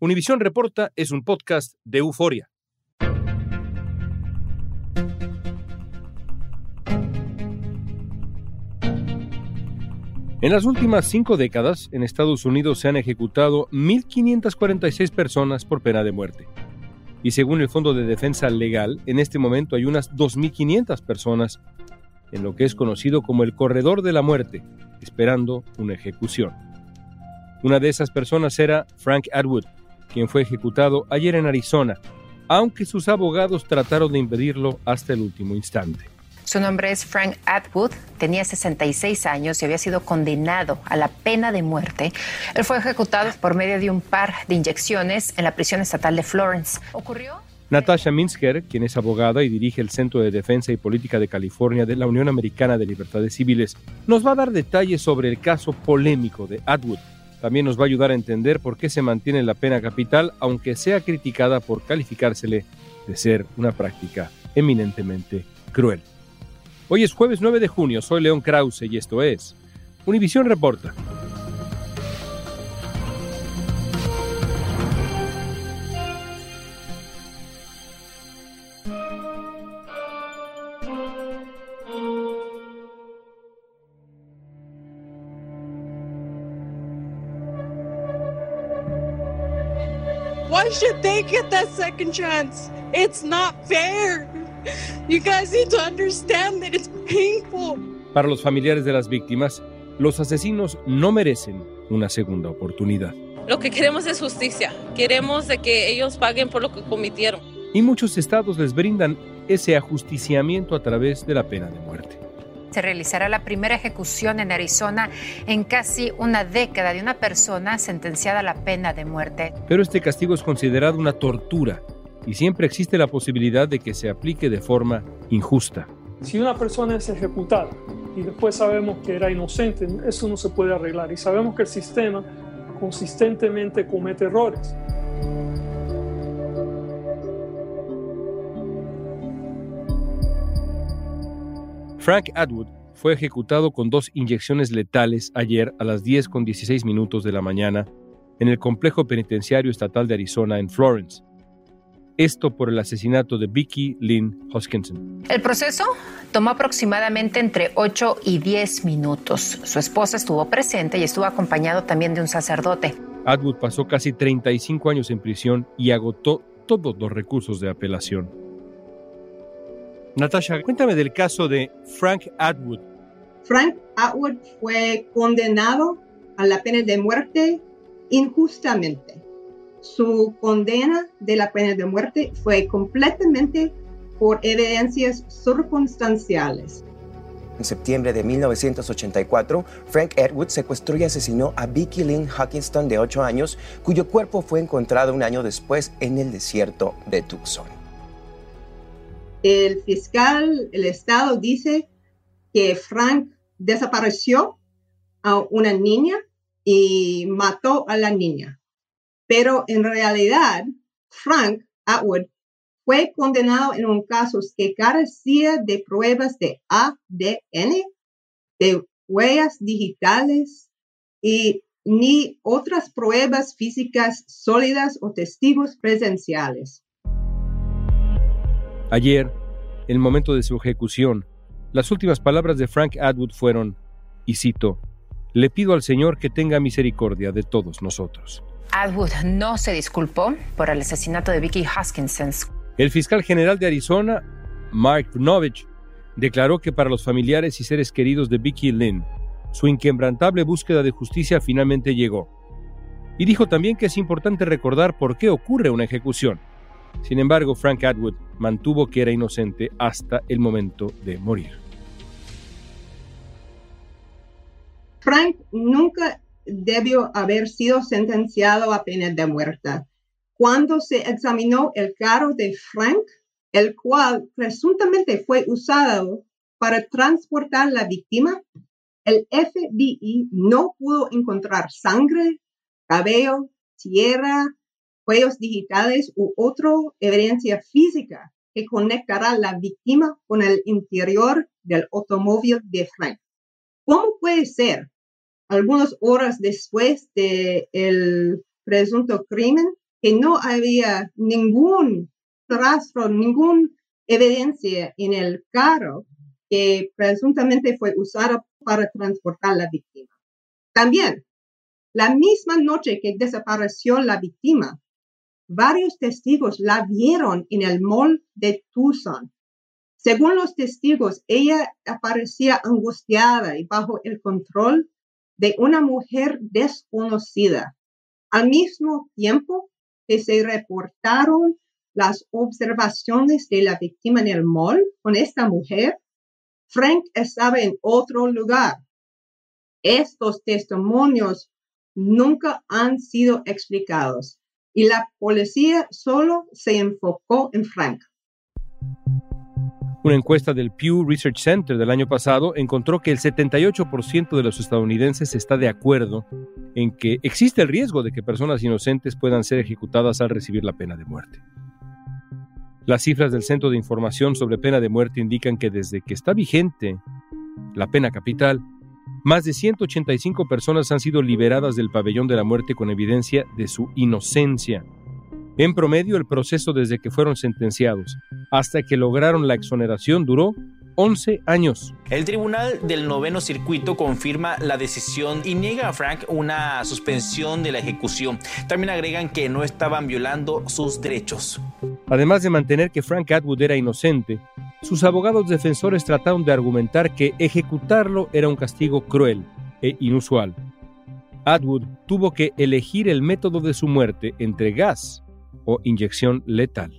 Univisión Reporta es un podcast de euforia. En las últimas cinco décadas, en Estados Unidos se han ejecutado 1.546 personas por pena de muerte. Y según el Fondo de Defensa Legal, en este momento hay unas 2.500 personas en lo que es conocido como el corredor de la muerte, esperando una ejecución. Una de esas personas era Frank Atwood, quien fue ejecutado ayer en Arizona, aunque sus abogados trataron de impedirlo hasta el último instante. Su nombre es Frank Atwood, tenía 66 años y había sido condenado a la pena de muerte. Él fue ejecutado por medio de un par de inyecciones en la prisión estatal de Florence. ¿Ocurrió? Natasha Minsker, quien es abogada y dirige el Centro de Defensa y Política de California de la Unión Americana de Libertades Civiles, nos va a dar detalles sobre el caso polémico de Atwood también nos va a ayudar a entender por qué se mantiene la pena capital, aunque sea criticada por calificársele de ser una práctica eminentemente cruel. Hoy es jueves 9 de junio, soy León Krause y esto es Univisión Reporta. Why should they get that second chance? It's not fair. You guys need to understand that it's painful. Para los familiares de las víctimas, los asesinos no merecen una segunda oportunidad. Lo que queremos es justicia. Queremos de que ellos paguen por lo que cometieron. Y muchos estados les brindan ese ajusticiamiento a través de la pena de muerte se realizará la primera ejecución en Arizona en casi una década de una persona sentenciada a la pena de muerte. Pero este castigo es considerado una tortura y siempre existe la posibilidad de que se aplique de forma injusta. Si una persona es ejecutada y después sabemos que era inocente, eso no se puede arreglar y sabemos que el sistema consistentemente comete errores. Frank Atwood fue ejecutado con dos inyecciones letales ayer a las 10 con 16 minutos de la mañana en el complejo penitenciario estatal de Arizona en Florence. Esto por el asesinato de Vicky Lynn Hoskinson. El proceso tomó aproximadamente entre 8 y 10 minutos. Su esposa estuvo presente y estuvo acompañado también de un sacerdote. Atwood pasó casi 35 años en prisión y agotó todos los recursos de apelación. Natasha, cuéntame del caso de Frank Atwood. Frank Atwood fue condenado a la pena de muerte injustamente. Su condena de la pena de muerte fue completamente por evidencias circunstanciales. En septiembre de 1984, Frank Atwood secuestró y asesinó a Vicky Lynn Hawkinson de 8 años, cuyo cuerpo fue encontrado un año después en el desierto de Tucson el fiscal, el Estado dice que Frank desapareció a una niña y mató a la niña. Pero en realidad, Frank Atwood fue condenado en un caso que carecía de pruebas de ADN, de huellas digitales y ni otras pruebas físicas sólidas o testigos presenciales. Ayer, en el momento de su ejecución, las últimas palabras de Frank Atwood fueron, y cito, le pido al Señor que tenga misericordia de todos nosotros. Atwood no se disculpó por el asesinato de Vicky Hoskinson. El fiscal general de Arizona, Mark Brnovich, declaró que para los familiares y seres queridos de Vicky Lynn, su inquebrantable búsqueda de justicia finalmente llegó. Y dijo también que es importante recordar por qué ocurre una ejecución. Sin embargo, Frank Atwood mantuvo que era inocente hasta el momento de morir. Frank nunca debió haber sido sentenciado a pena de muerte. Cuando se examinó el carro de Frank, el cual presuntamente fue usado para transportar la víctima, el FBI no pudo encontrar sangre, cabello, tierra, huellas digitales u otra evidencia física que conectará la víctima con el interior del automóvil de Frank. ¿Cómo puede ser, algunas horas después del presunto crimen, que no había ningún rastro, ninguna evidencia en el carro que presuntamente fue usado para transportar la víctima? También, la misma noche que desapareció la víctima, varios testigos la vieron en el mall de Tucson. Según los testigos, ella aparecía angustiada y bajo el control de una mujer desconocida. Al mismo tiempo que se reportaron las observaciones de la víctima en el mall con esta mujer, Frank estaba en otro lugar. Estos testimonios nunca han sido explicados y la policía solo se enfocó en Frank. Una encuesta del Pew Research Center del año pasado encontró que el 78% de los estadounidenses está de acuerdo en que existe el riesgo de que personas inocentes puedan ser ejecutadas al recibir la pena de muerte. Las cifras del Centro de Información sobre Pena de Muerte indican que desde que está vigente la pena capital, más de 185 personas han sido liberadas del pabellón de la muerte con evidencia de su inocencia. En promedio, el proceso desde que fueron sentenciados hasta que lograron la exoneración duró 11 años. El Tribunal del Noveno Circuito confirma la decisión y niega a Frank una suspensión de la ejecución. También agregan que no estaban violando sus derechos. Además de mantener que Frank Atwood era inocente, sus abogados defensores trataron de argumentar que ejecutarlo era un castigo cruel e inusual. Atwood tuvo que elegir el método de su muerte entre gas o inyección letal.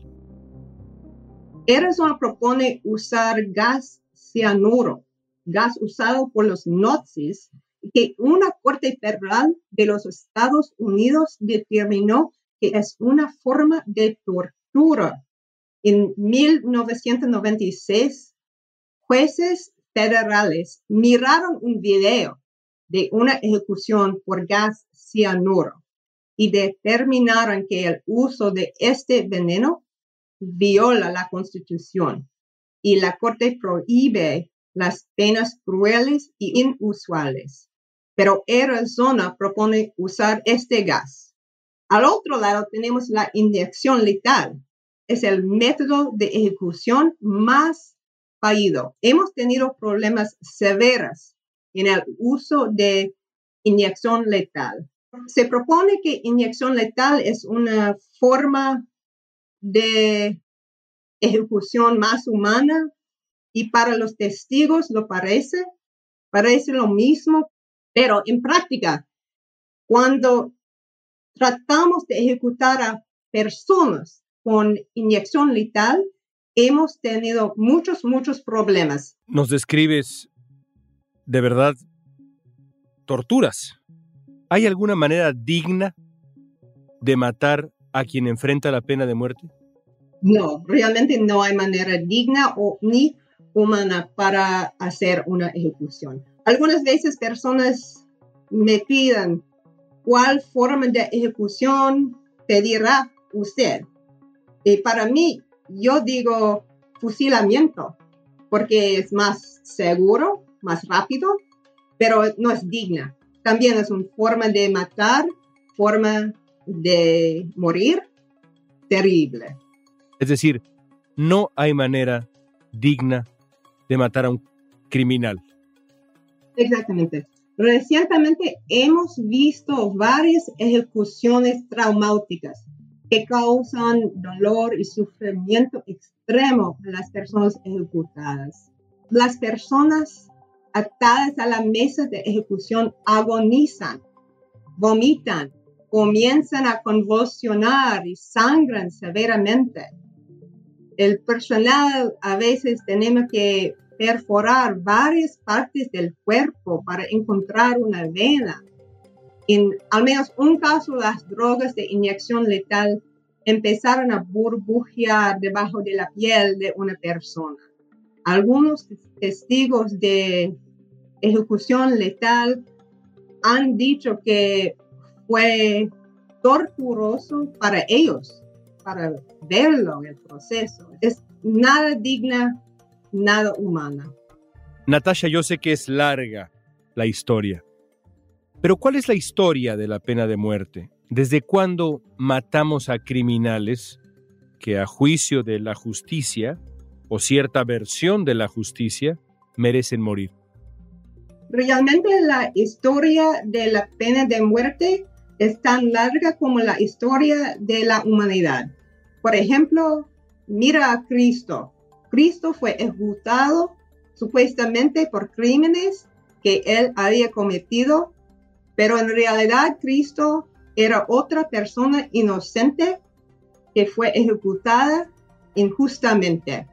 Arizona propone usar gas cianuro, gas usado por los nazis, que una corte federal de los Estados Unidos determinó que es una forma de tortura. En 1996, jueces federales miraron un video de una ejecución por gas cianuro y determinaron que el uso de este veneno viola la Constitución y la Corte prohíbe las penas crueles y inusuales. Pero Arizona propone usar este gas. Al otro lado tenemos la inyección letal. Es el método de ejecución más fallido. Hemos tenido problemas severos en el uso de inyección letal. Se propone que inyección letal es una forma de ejecución más humana y para los testigos lo parece, parece lo mismo, pero en práctica, cuando tratamos de ejecutar a personas con inyección letal, hemos tenido muchos, muchos problemas. Nos describes de verdad torturas. ¿Hay alguna manera digna de matar a quien enfrenta la pena de muerte? No, realmente no hay manera digna o ni humana para hacer una ejecución. Algunas veces personas me piden cuál forma de ejecución pedirá usted. Y para mí, yo digo fusilamiento, porque es más seguro, más rápido, pero no es digna. También es una forma de matar, forma de morir terrible. Es decir, no hay manera digna de matar a un criminal. Exactamente. Recientemente hemos visto varias ejecuciones traumáticas que causan dolor y sufrimiento extremo a las personas ejecutadas. Las personas atadas a la mesa de ejecución agonizan, vomitan, comienzan a convulsionar y sangran severamente. El personal a veces tenemos que perforar varias partes del cuerpo para encontrar una vena. En al menos un caso, las drogas de inyección letal empezaron a burbujear debajo de la piel de una persona. Algunos testigos de ejecución letal han dicho que fue torturoso para ellos, para verlo el proceso. Es nada digna, nada humana. Natasha, yo sé que es larga la historia, pero ¿cuál es la historia de la pena de muerte? ¿Desde cuándo matamos a criminales que a juicio de la justicia o cierta versión de la justicia merecen morir? Realmente la historia de la pena de muerte es tan larga como la historia de la humanidad. Por ejemplo, mira a Cristo. Cristo fue ejecutado supuestamente por crímenes que él había cometido, pero en realidad Cristo era otra persona inocente que fue ejecutada injustamente.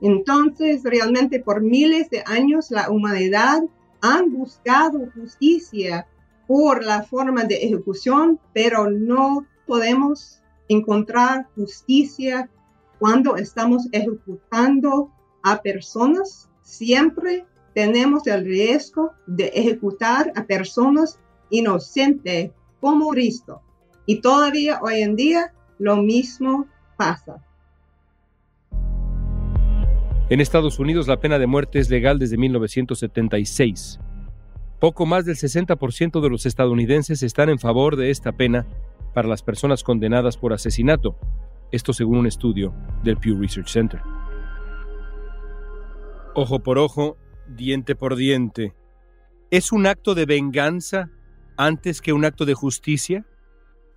Entonces, realmente por miles de años la humanidad han buscado justicia por la forma de ejecución, pero no podemos encontrar justicia cuando estamos ejecutando a personas. Siempre tenemos el riesgo de ejecutar a personas inocentes como Cristo. Y todavía hoy en día lo mismo pasa. En Estados Unidos la pena de muerte es legal desde 1976. Poco más del 60% de los estadounidenses están en favor de esta pena para las personas condenadas por asesinato, esto según un estudio del Pew Research Center. Ojo por ojo, diente por diente. ¿Es un acto de venganza antes que un acto de justicia?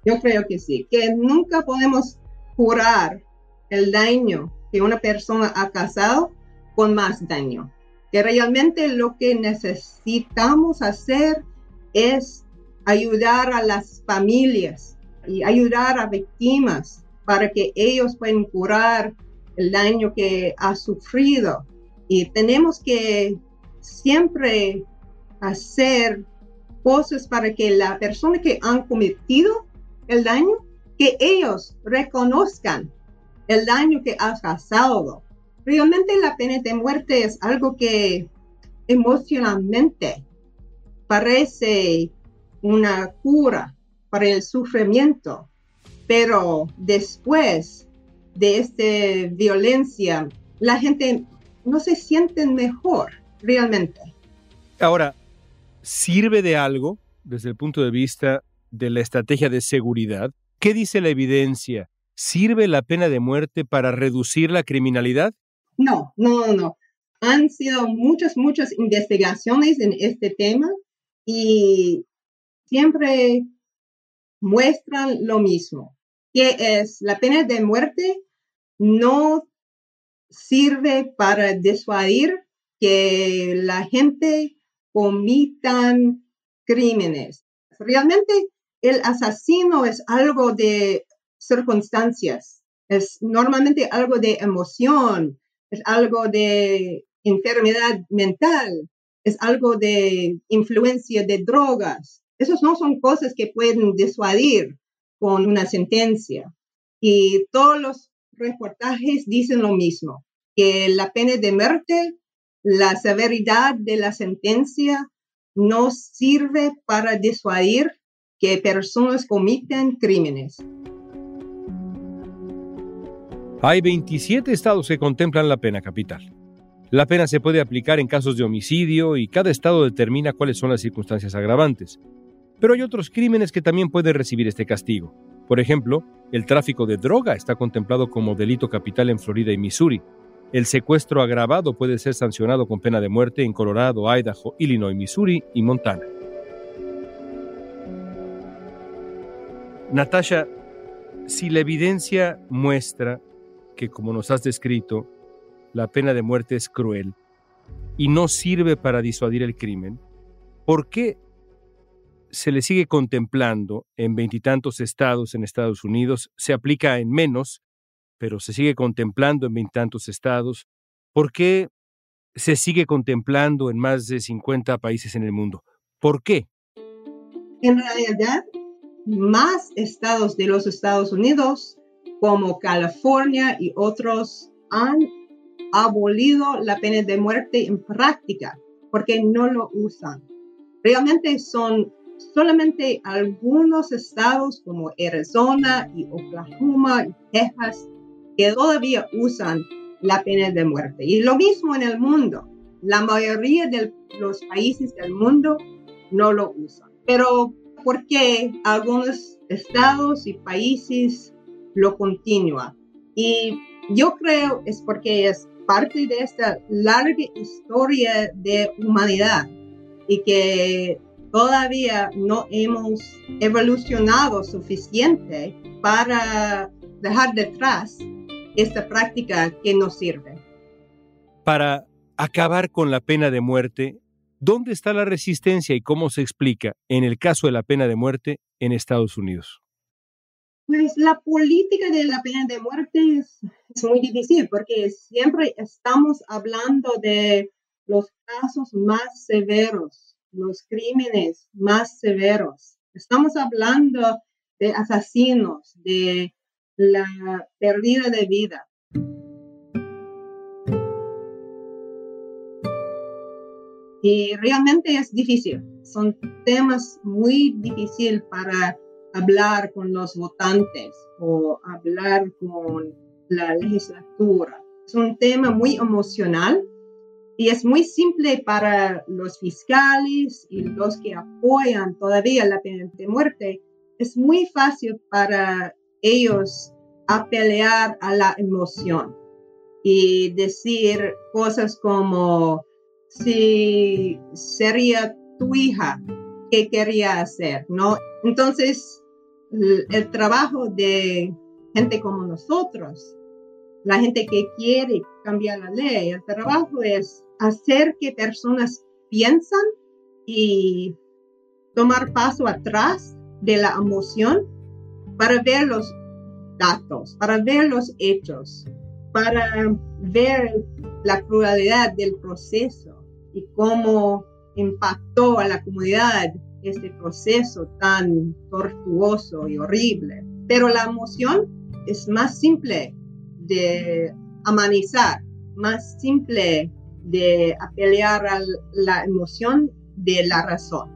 Yo creo que sí, que nunca podemos curar el daño que una persona ha causado con más daño. Que realmente lo que necesitamos hacer es ayudar a las familias y ayudar a víctimas para que ellos puedan curar el daño que ha sufrido. Y tenemos que siempre hacer cosas para que la persona que han cometido el daño, que ellos reconozcan el daño que ha causado. Realmente la pena de muerte es algo que emocionalmente parece una cura para el sufrimiento, pero después de esta violencia, la gente no se siente mejor realmente. Ahora, ¿sirve de algo desde el punto de vista de la estrategia de seguridad? ¿Qué dice la evidencia? ¿Sirve la pena de muerte para reducir la criminalidad? No, no, no. Han sido muchas, muchas investigaciones en este tema y siempre muestran lo mismo, que es la pena de muerte no sirve para disuadir que la gente comitan crímenes. Realmente el asesino es algo de circunstancias, es normalmente algo de emoción, es algo de enfermedad mental, es algo de influencia de drogas. Esas no son cosas que pueden disuadir con una sentencia. Y todos los reportajes dicen lo mismo, que la pena de muerte, la severidad de la sentencia no sirve para disuadir que personas comiten crímenes. Hay 27 estados que contemplan la pena capital. La pena se puede aplicar en casos de homicidio y cada estado determina cuáles son las circunstancias agravantes. Pero hay otros crímenes que también pueden recibir este castigo. Por ejemplo, el tráfico de droga está contemplado como delito capital en Florida y Missouri. El secuestro agravado puede ser sancionado con pena de muerte en Colorado, Idaho, Illinois, Missouri y Montana. Natasha, si la evidencia muestra que, como nos has descrito, la pena de muerte es cruel y no sirve para disuadir el crimen, ¿por qué se le sigue contemplando en veintitantos estados en Estados Unidos? Se aplica en menos, pero se sigue contemplando en veintitantos estados. ¿Por qué se sigue contemplando en más de 50 países en el mundo? ¿Por qué? En realidad, más estados de los Estados Unidos, como California y otros, han abolido la pena de muerte en práctica porque no lo usan. Realmente son solamente algunos estados como Arizona y Oklahoma y Texas que todavía usan la pena de muerte. Y lo mismo en el mundo. La mayoría de los países del mundo no lo usan. Pero ¿por qué algunos estados y países lo continúan? Y yo creo es porque es parte de esta larga historia de humanidad y que todavía no hemos evolucionado suficiente para dejar detrás esta práctica que nos sirve. Para acabar con la pena de muerte, ¿dónde está la resistencia y cómo se explica en el caso de la pena de muerte en Estados Unidos? Pues la política de la pena de muerte es, muy difícil porque siempre estamos hablando de los casos más severos, los crímenes más severos. Estamos hablando de asesinos, de la pérdida de vida. Y realmente es difícil. Son temas muy difíciles para hablar con los votantes o hablar con la legislatura. Es un tema muy emocional y es muy simple para los fiscales y los que apoyan todavía la pena de muerte. Es muy fácil para ellos a pelear a la emoción y decir cosas como si sería tu hija, ¿qué quería hacer? ¿No? Entonces, el trabajo de gente como nosotros, la gente que quiere cambiar la ley, el trabajo es hacer que personas piensan y tomar paso atrás de la emoción para ver los datos, para ver los hechos, para ver la crueldad del proceso y cómo impactó a la comunidad este proceso tan tortuoso y horrible. Pero la emoción es más simple de amanizar, más simple de apelear a la emoción de la razón.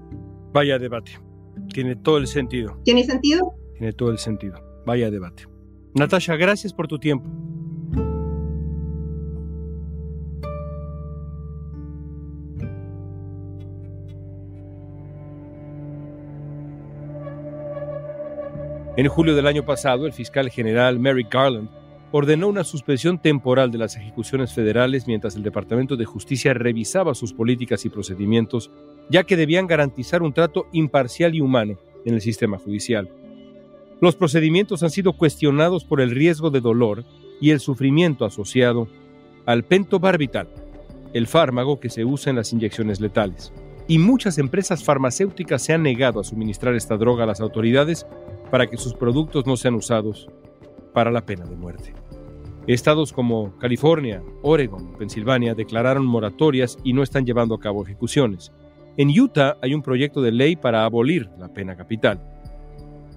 Vaya debate. Tiene todo el sentido. ¿Tiene sentido? Tiene todo el sentido. Vaya debate. Natasha, gracias por tu tiempo. En julio del año pasado, el fiscal general Merrick Garland ordenó una suspensión temporal de las ejecuciones federales mientras el Departamento de Justicia revisaba sus políticas y procedimientos, ya que debían garantizar un trato imparcial y humano en el sistema judicial. Los procedimientos han sido cuestionados por el riesgo de dolor y el sufrimiento asociado al pentobarbital, el fármaco que se usa en las inyecciones letales. Y muchas empresas farmacéuticas se han negado a suministrar esta droga a las autoridades para que sus productos no sean usados para la pena de muerte. Estados como California, Oregon, Pensilvania declararon moratorias y no están llevando a cabo ejecuciones. En Utah hay un proyecto de ley para abolir la pena capital,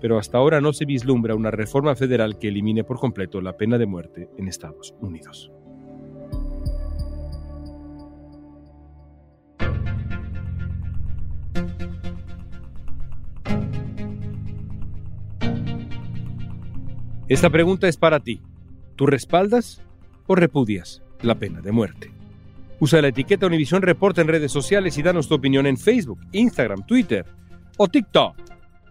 pero hasta ahora no se vislumbra una reforma federal que elimine por completo la pena de muerte en Estados Unidos. Esta pregunta es para ti. ¿Tú respaldas o repudias la pena de muerte? Usa la etiqueta Univisión Reporta en redes sociales y danos tu opinión en Facebook, Instagram, Twitter o TikTok.